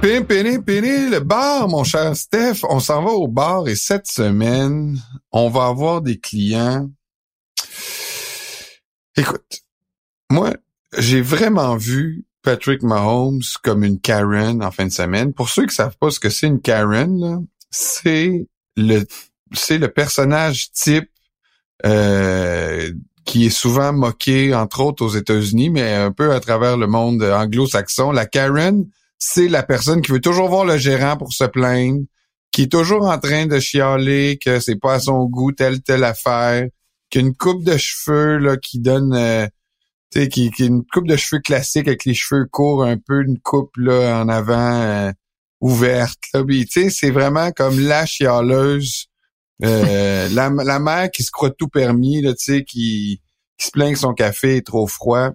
Pini, pini, le bar, mon cher Steph. On s'en va au bar et cette semaine, on va avoir des clients. Écoute, moi, j'ai vraiment vu Patrick Mahomes comme une Karen en fin de semaine. Pour ceux qui savent pas ce que c'est une Karen, c'est le c'est le personnage type euh, qui est souvent moqué, entre autres aux États-Unis, mais un peu à travers le monde anglo-saxon. La Karen, c'est la personne qui veut toujours voir le gérant pour se plaindre, qui est toujours en train de chialer que c'est pas à son goût telle telle affaire, qu'une coupe de cheveux là qui donne euh, tu sais qui, une coupe de cheveux classique avec les cheveux courts un peu une coupe là en avant euh, ouverte tu sais c'est vraiment comme la chialeuse euh, la, la mère qui se croit tout permis là tu sais qui qui se plaint que son café est trop froid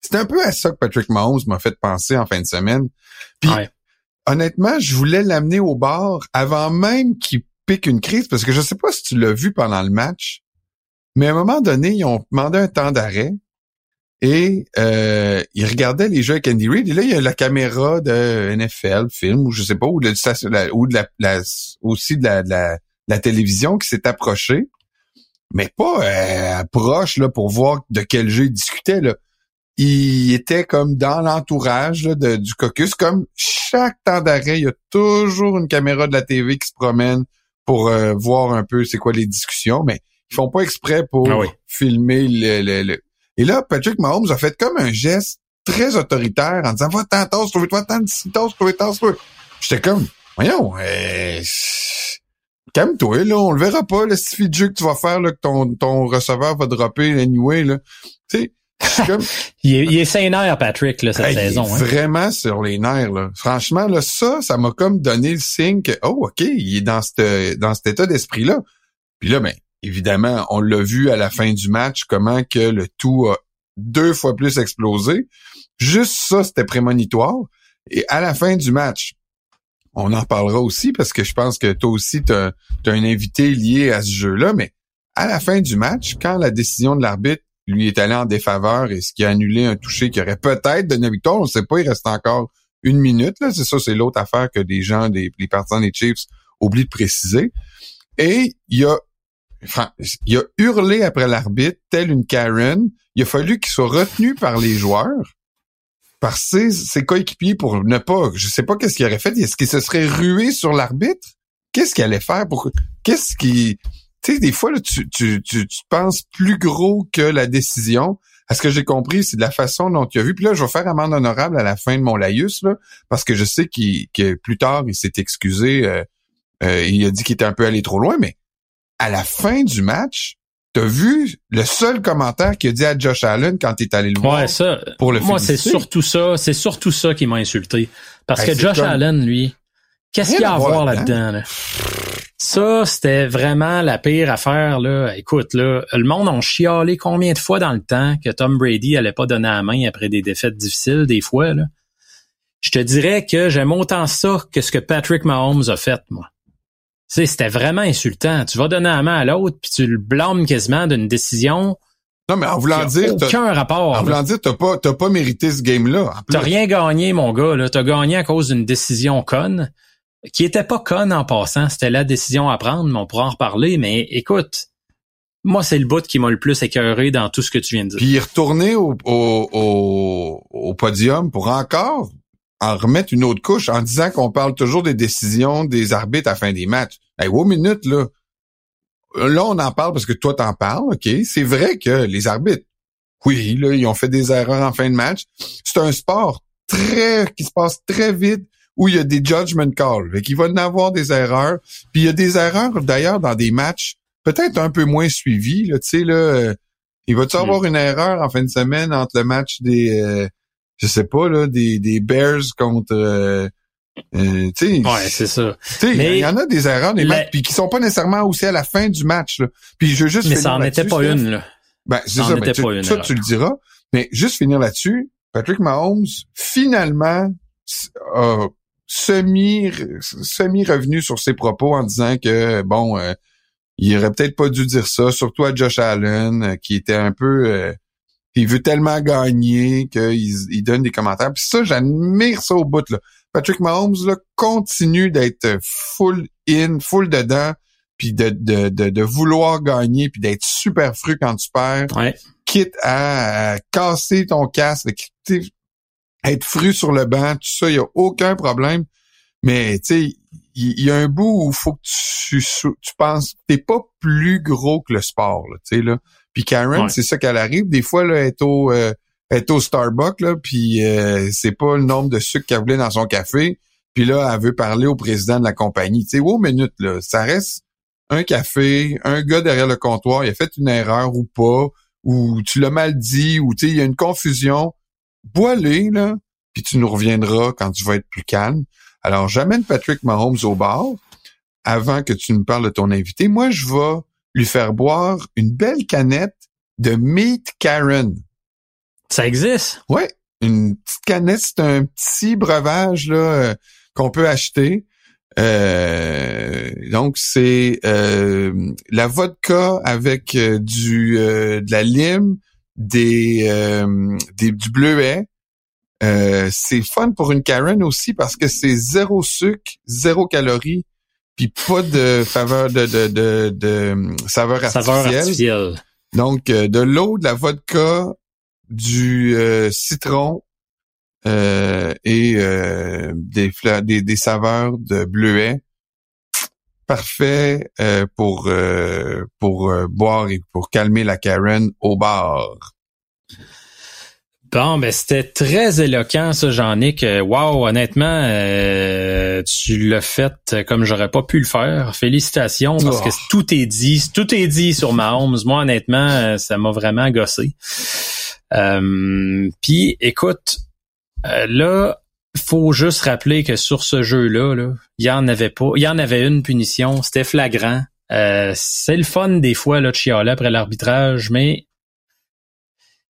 c'est un peu à ça que Patrick Mahomes m'a fait penser en fin de semaine. Puis, honnêtement, je voulais l'amener au bar avant même qu'il pique une crise, parce que je sais pas si tu l'as vu pendant le match, mais à un moment donné, ils ont demandé un temps d'arrêt et euh, ils regardaient les jeux avec Andy Reid. Et là, il y a la caméra de NFL, film, ou je sais pas, ou de, ou de la, aussi de la, de la, télévision qui s'est approchée, mais pas euh, proche là pour voir de quel jeu ils discutaient. Là il était comme dans l'entourage du caucus. Comme chaque temps d'arrêt, il y a toujours une caméra de la TV qui se promène pour euh, voir un peu c'est quoi les discussions, mais ils font pas exprès pour ah filmer le, le, Et là, Patrick Mahomes a fait comme un geste très autoritaire en disant Va t'en tasse, trouve-toi tant de tasse, trouve toi J'étais comme Voyons, euh, calme-toi, là, on le verra pas, le suffit de jeu que tu vas faire, là, que ton, ton receveur va dropper anyway, là. Tu sais, il, est, il est Patrick, là, cette saison. Hein. Vraiment sur les nerfs. Là. Franchement, là, ça, ça m'a comme donné le signe que, oh, OK, il est dans, cette, dans cet état d'esprit-là. Puis là, ben, évidemment, on l'a vu à la fin du match, comment que le tout a deux fois plus explosé. Juste ça, c'était prémonitoire. Et à la fin du match, on en parlera aussi parce que je pense que toi aussi, tu as, un invité lié à ce jeu-là, mais à la fin du match, quand la décision de l'arbitre lui est allé en défaveur et ce qui a annulé un toucher qui aurait peut-être donné victoire. On ne sait pas, il reste encore une minute. Là. C'est ça, c'est l'autre affaire que des gens, des, les partisans des Chiefs oublient de préciser. Et il a, il a hurlé après l'arbitre, tel une Karen. Il a fallu qu'il soit retenu par les joueurs, par ses, ses coéquipiers pour ne pas, je sais pas qu'est-ce qu'il aurait fait. Est-ce qu'il se serait rué sur l'arbitre? Qu'est-ce qu'il allait faire? Pour, qu'est-ce qui, tu sais, des fois, là, tu, tu, tu, penses plus gros que la décision. À ce que j'ai compris, c'est de la façon dont tu as vu. Puis là, je vais faire amende honorable à la fin de mon laïus, là, parce que je sais qu'il, que plus tard, il s'est excusé. Euh, euh, il a dit qu'il était un peu allé trop loin, mais à la fin du match, T'as vu le seul commentaire qu'il a dit à Josh Allen quand il est allé le voir ça, pour le Moi, c'est surtout ça, c'est surtout ça qui m'a insulté. Parce que Josh Allen, lui, qu'est-ce qu'il y a à voir là-dedans? Là? Ça, c'était vraiment la pire affaire. Là. Écoute, là, le monde a chialé combien de fois dans le temps que Tom Brady allait pas donner la main après des défaites difficiles, des fois. Là? Je te dirais que j'aime autant ça que ce que Patrick Mahomes a fait, moi. C'était vraiment insultant. Tu vas donner la main à l'autre, puis tu le blâmes quasiment d'une décision. Non, mais en voulant dire. Aucun rapport. En voulant dire, t'as pas, t'as pas mérité ce game-là. T'as rien gagné, mon gars, là. T'as gagné à cause d'une décision conne qui était pas conne en passant. C'était la décision à prendre, mais on pourra en reparler. Mais écoute, moi, c'est le bout qui m'a le plus écœuré dans tout ce que tu viens de dire. Puis retourner au, au, au, podium pour encore en remettre une autre couche en disant qu'on parle toujours des décisions des arbitres à la fin des matchs. Hey, wow, minute, là. Là, on en parle parce que toi, t'en parles, OK? C'est vrai que les arbitres, oui, là, ils ont fait des erreurs en fin de match. C'est un sport très qui se passe très vite où il y a des judgment calls. Fait qu'il va y avoir des erreurs. Puis il y a des erreurs, d'ailleurs, dans des matchs peut-être un peu moins suivis. Là, tu sais, là, euh, il va-tu hmm. avoir une erreur en fin de semaine entre le match des, euh, je sais pas, là, des, des Bears contre... Euh, euh ouais, c'est ça. Il y en a des erreurs des matchs puis qui sont pas nécessairement aussi à la fin du match. Là. Puis je veux juste Mais ça en était pas une là. Ben c'est ça, ben, tu, une, ça tu le diras. Mais juste finir là-dessus, Patrick Mahomes finalement a semi semi revenu sur ses propos en disant que bon euh, il aurait peut-être pas dû dire ça surtout à Josh Allen euh, qui était un peu euh, il veut tellement gagner qu'il il donne des commentaires. Puis ça, j'admire ça au bout. Là. Patrick Mahomes là, continue d'être full in, full dedans, puis de, de, de, vouloir gagner, puis d'être super fru quand tu perds. Quitte à, casser ton casque, être fru sur le banc, tout ça, il n'y a aucun problème. Mais tu sais, il y, a un bout où il faut que tu, tu penses, t'es pas plus gros que le sport, tu sais là. Puis Karen, c'est ça qu'elle arrive. Des fois, là, elle est au, euh, au Starbucks, là, puis euh, c'est pas le nombre de sucre qu'elle voulait dans son café. Puis là, elle veut parler au président de la compagnie. Tu sais, wow, minute, là, ça reste un café, un gars derrière le comptoir, il a fait une erreur ou pas, ou tu l'as mal dit, ou tu sais, il y a une confusion. Bois-les, là, puis tu nous reviendras quand tu vas être plus calme. Alors, j'amène Patrick Mahomes au bar avant que tu nous parles de ton invité. Moi, je vais lui faire boire une belle canette de Meat Karen. Ça existe? Oui, une petite canette, c'est un petit breuvage là euh, qu'on peut acheter. Euh, donc c'est euh, la vodka avec du de la lime, des, des du bleuet. C'est fun pour une Karen aussi parce que c'est zéro sucre, zéro calories, puis pas de faveur de, de, de, de saveur artificielle. Donc, euh, de l'eau, de la vodka, du euh, citron euh, et des, des, des saveurs de bleuet. Parfait pour pour boire et pour calmer la Karen au bar. Bon, ben c'était très éloquent ça, Jean-Nic. Wow, honnêtement, euh, tu l'as fait comme j'aurais pas pu le faire. Félicitations parce que oh. tout est dit, tout est dit sur Mahomes. Moi, honnêtement, ça m'a vraiment gossé. Euh, Puis, écoute, euh, là, faut juste rappeler que sur ce jeu-là, là, il y en avait pas, il y en avait une punition, c'était flagrant. Euh, c'est le fun des fois là, de chialer après l'arbitrage, mais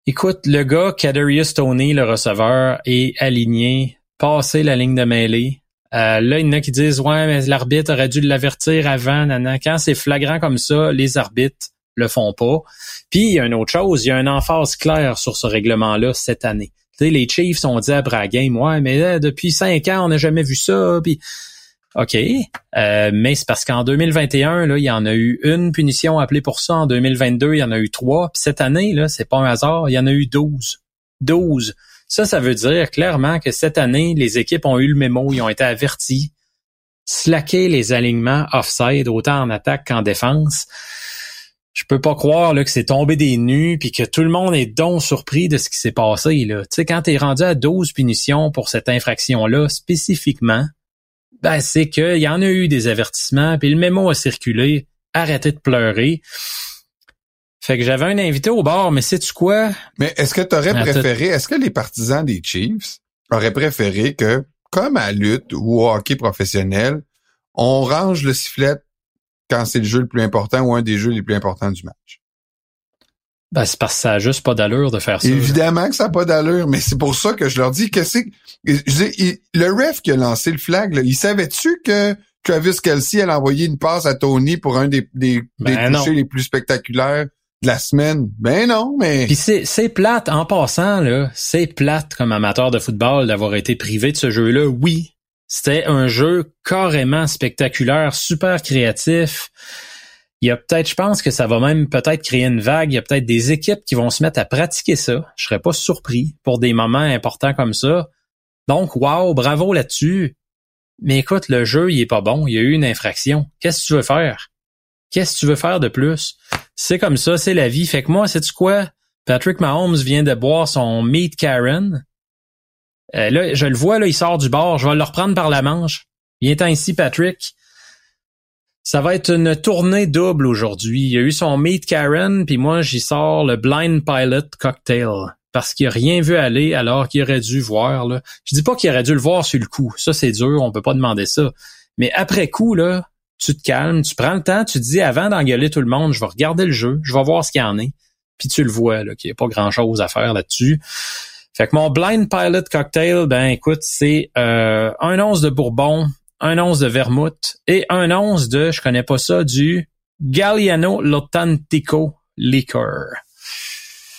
Écoute, le gars, Kadarius Tony, le receveur, est aligné, passé la ligne de mêlée. Euh, là, il y en a qui disent Ouais, mais l'arbitre aurait dû l'avertir avant. Nana. Quand c'est flagrant comme ça, les arbitres le font pas. Puis il y a une autre chose, il y a une emphase claire sur ce règlement-là cette année. Tu les Chiefs ont dit à Bragame, ouais, mais depuis cinq ans, on n'a jamais vu ça. Puis OK. Euh, mais c'est parce qu'en 2021, là, il y en a eu une punition appelée pour ça. En 2022, il y en a eu trois. Puis cette année, là, c'est pas un hasard, il y en a eu douze. Douze. Ça, ça veut dire clairement que cette année, les équipes ont eu le mémo, ils ont été avertis. Slacker les alignements offside, autant en attaque qu'en défense. Je peux pas croire là, que c'est tombé des nues puis que tout le monde est donc surpris de ce qui s'est passé. Là. Tu sais, quand tu es rendu à 12 punitions pour cette infraction-là, spécifiquement, ben, c'est qu'il y en a eu des avertissements, puis le mémo a circulé. Arrêtez de pleurer. Fait que j'avais un invité au bar, mais sais-tu quoi? Mais est-ce que tu aurais préféré, est-ce que les partisans des Chiefs auraient préféré que, comme à lutte ou au hockey professionnel, on range le sifflet quand c'est le jeu le plus important ou un des jeux les plus importants du match? Ben, c'est parce que ça a juste pas d'allure de faire ça. Évidemment que ça n'a pas d'allure, mais c'est pour ça que je leur dis que c'est... Le ref qui a lancé le flag, il savait-tu que Travis Kelsey allait envoyer une passe à Tony pour un des, des, ben touchés les plus spectaculaires de la semaine? Ben non, mais... Puis c'est, c'est plate, en passant, là, c'est plate comme amateur de football d'avoir été privé de ce jeu-là. Oui, c'était un jeu carrément spectaculaire, super créatif il y a peut-être, je pense que ça va même peut-être créer une vague. Il y a peut-être des équipes qui vont se mettre à pratiquer ça. Je serais pas surpris pour des moments importants comme ça. Donc, wow, bravo là-dessus. Mais écoute, le jeu, il est pas bon. Il y a eu une infraction. Qu'est-ce que tu veux faire? Qu'est-ce que tu veux faire de plus? C'est comme ça, c'est la vie. Fait que moi, sais-tu quoi? Patrick Mahomes vient de boire son Meat Karen. Euh, là, je le vois, là, il sort du bar. Je vais le reprendre par la manche. Viens-t'en ici, Patrick. Ça va être une tournée double aujourd'hui. Il y a eu son Meet Karen, puis moi j'y sors le Blind Pilot Cocktail parce qu'il a rien vu aller alors qu'il aurait dû voir. Là. Je dis pas qu'il aurait dû le voir sur le coup. Ça c'est dur, on peut pas demander ça. Mais après coup là, tu te calmes, tu prends le temps, tu te dis avant d'engueuler tout le monde, je vais regarder le jeu, je vais voir ce qu'il y en est. Puis tu le vois là, qu'il n'y a pas grand chose à faire là-dessus. Fait que mon Blind Pilot Cocktail, ben écoute, c'est euh, un once de bourbon, un once de vermouth et un once de, je connais pas ça, du Galliano Lotantico Liquor.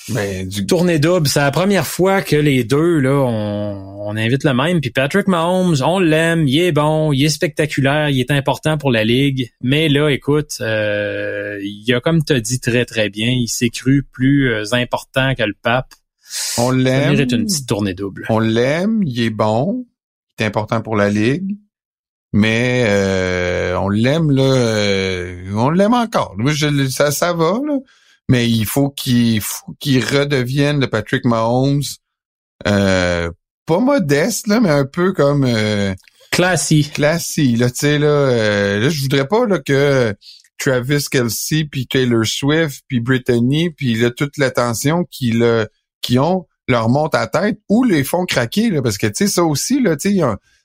Ben, du... Tournée double, c'est la première fois que les deux, là, on, on invite le même. Puis Patrick Mahomes, on l'aime, il est bon, il est spectaculaire, il est important pour la Ligue. Mais là, écoute, euh, il a, comme tu as dit très, très bien, il s'est cru plus euh, important que le pape. On l'aime. Il une petite tournée double. On l'aime, il est bon, il est important pour la Ligue. Mais euh, on l'aime là, euh, on l'aime encore. Je, ça, ça va là mais il faut qu'il faut qu'il redevienne le Patrick Mahomes euh, pas modeste là, mais un peu comme euh, classy. Classy là, tu sais là, euh, là je voudrais pas là que Travis Kelsey puis Taylor Swift puis Brittany puis là toute l'attention qu'ils qui ont leur monte à tête ou les font craquer là parce que tu sais ça aussi là, tu sais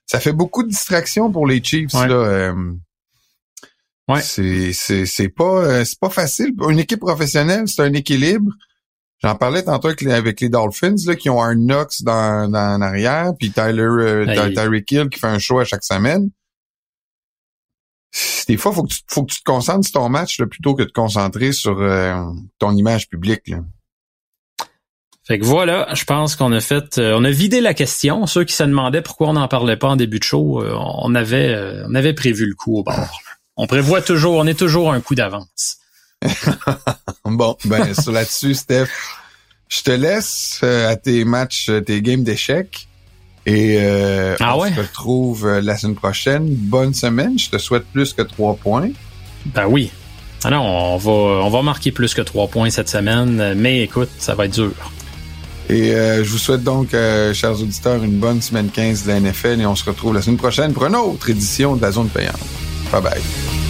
ça fait beaucoup de distractions pour les Chiefs là. Euh, Ouais. C'est c'est c'est pas euh, c'est pas facile. Une équipe professionnelle, c'est un équilibre. J'en parlais tantôt avec les, Dolphins là, qui ont un Knox dans, dans en arrière, puis Tyler euh, Tyreek Hill qui fait un show à chaque semaine. Des fois, faut que tu faut que tu te concentres sur ton match là, plutôt que de te concentrer sur euh, ton image publique. Là. Fait que voilà, je pense qu'on a fait, euh, on a vidé la question. Ceux qui se demandaient pourquoi on n'en parlait pas en début de show, on avait, on avait prévu le coup au bord. On prévoit toujours, on est toujours un coup d'avance. bon, ben sur là-dessus, Steph, je te laisse euh, à tes matchs, euh, tes games d'échecs. Et euh, ah on se retrouve la semaine prochaine. Bonne semaine. Je te souhaite plus que trois points. Ben oui. Ah non, on va, on va marquer plus que trois points cette semaine, mais écoute, ça va être dur. Et je vous souhaite donc, chers auditeurs, une bonne semaine 15 de la NFL et on se retrouve la semaine prochaine pour une autre édition de la zone payante. Bye bye.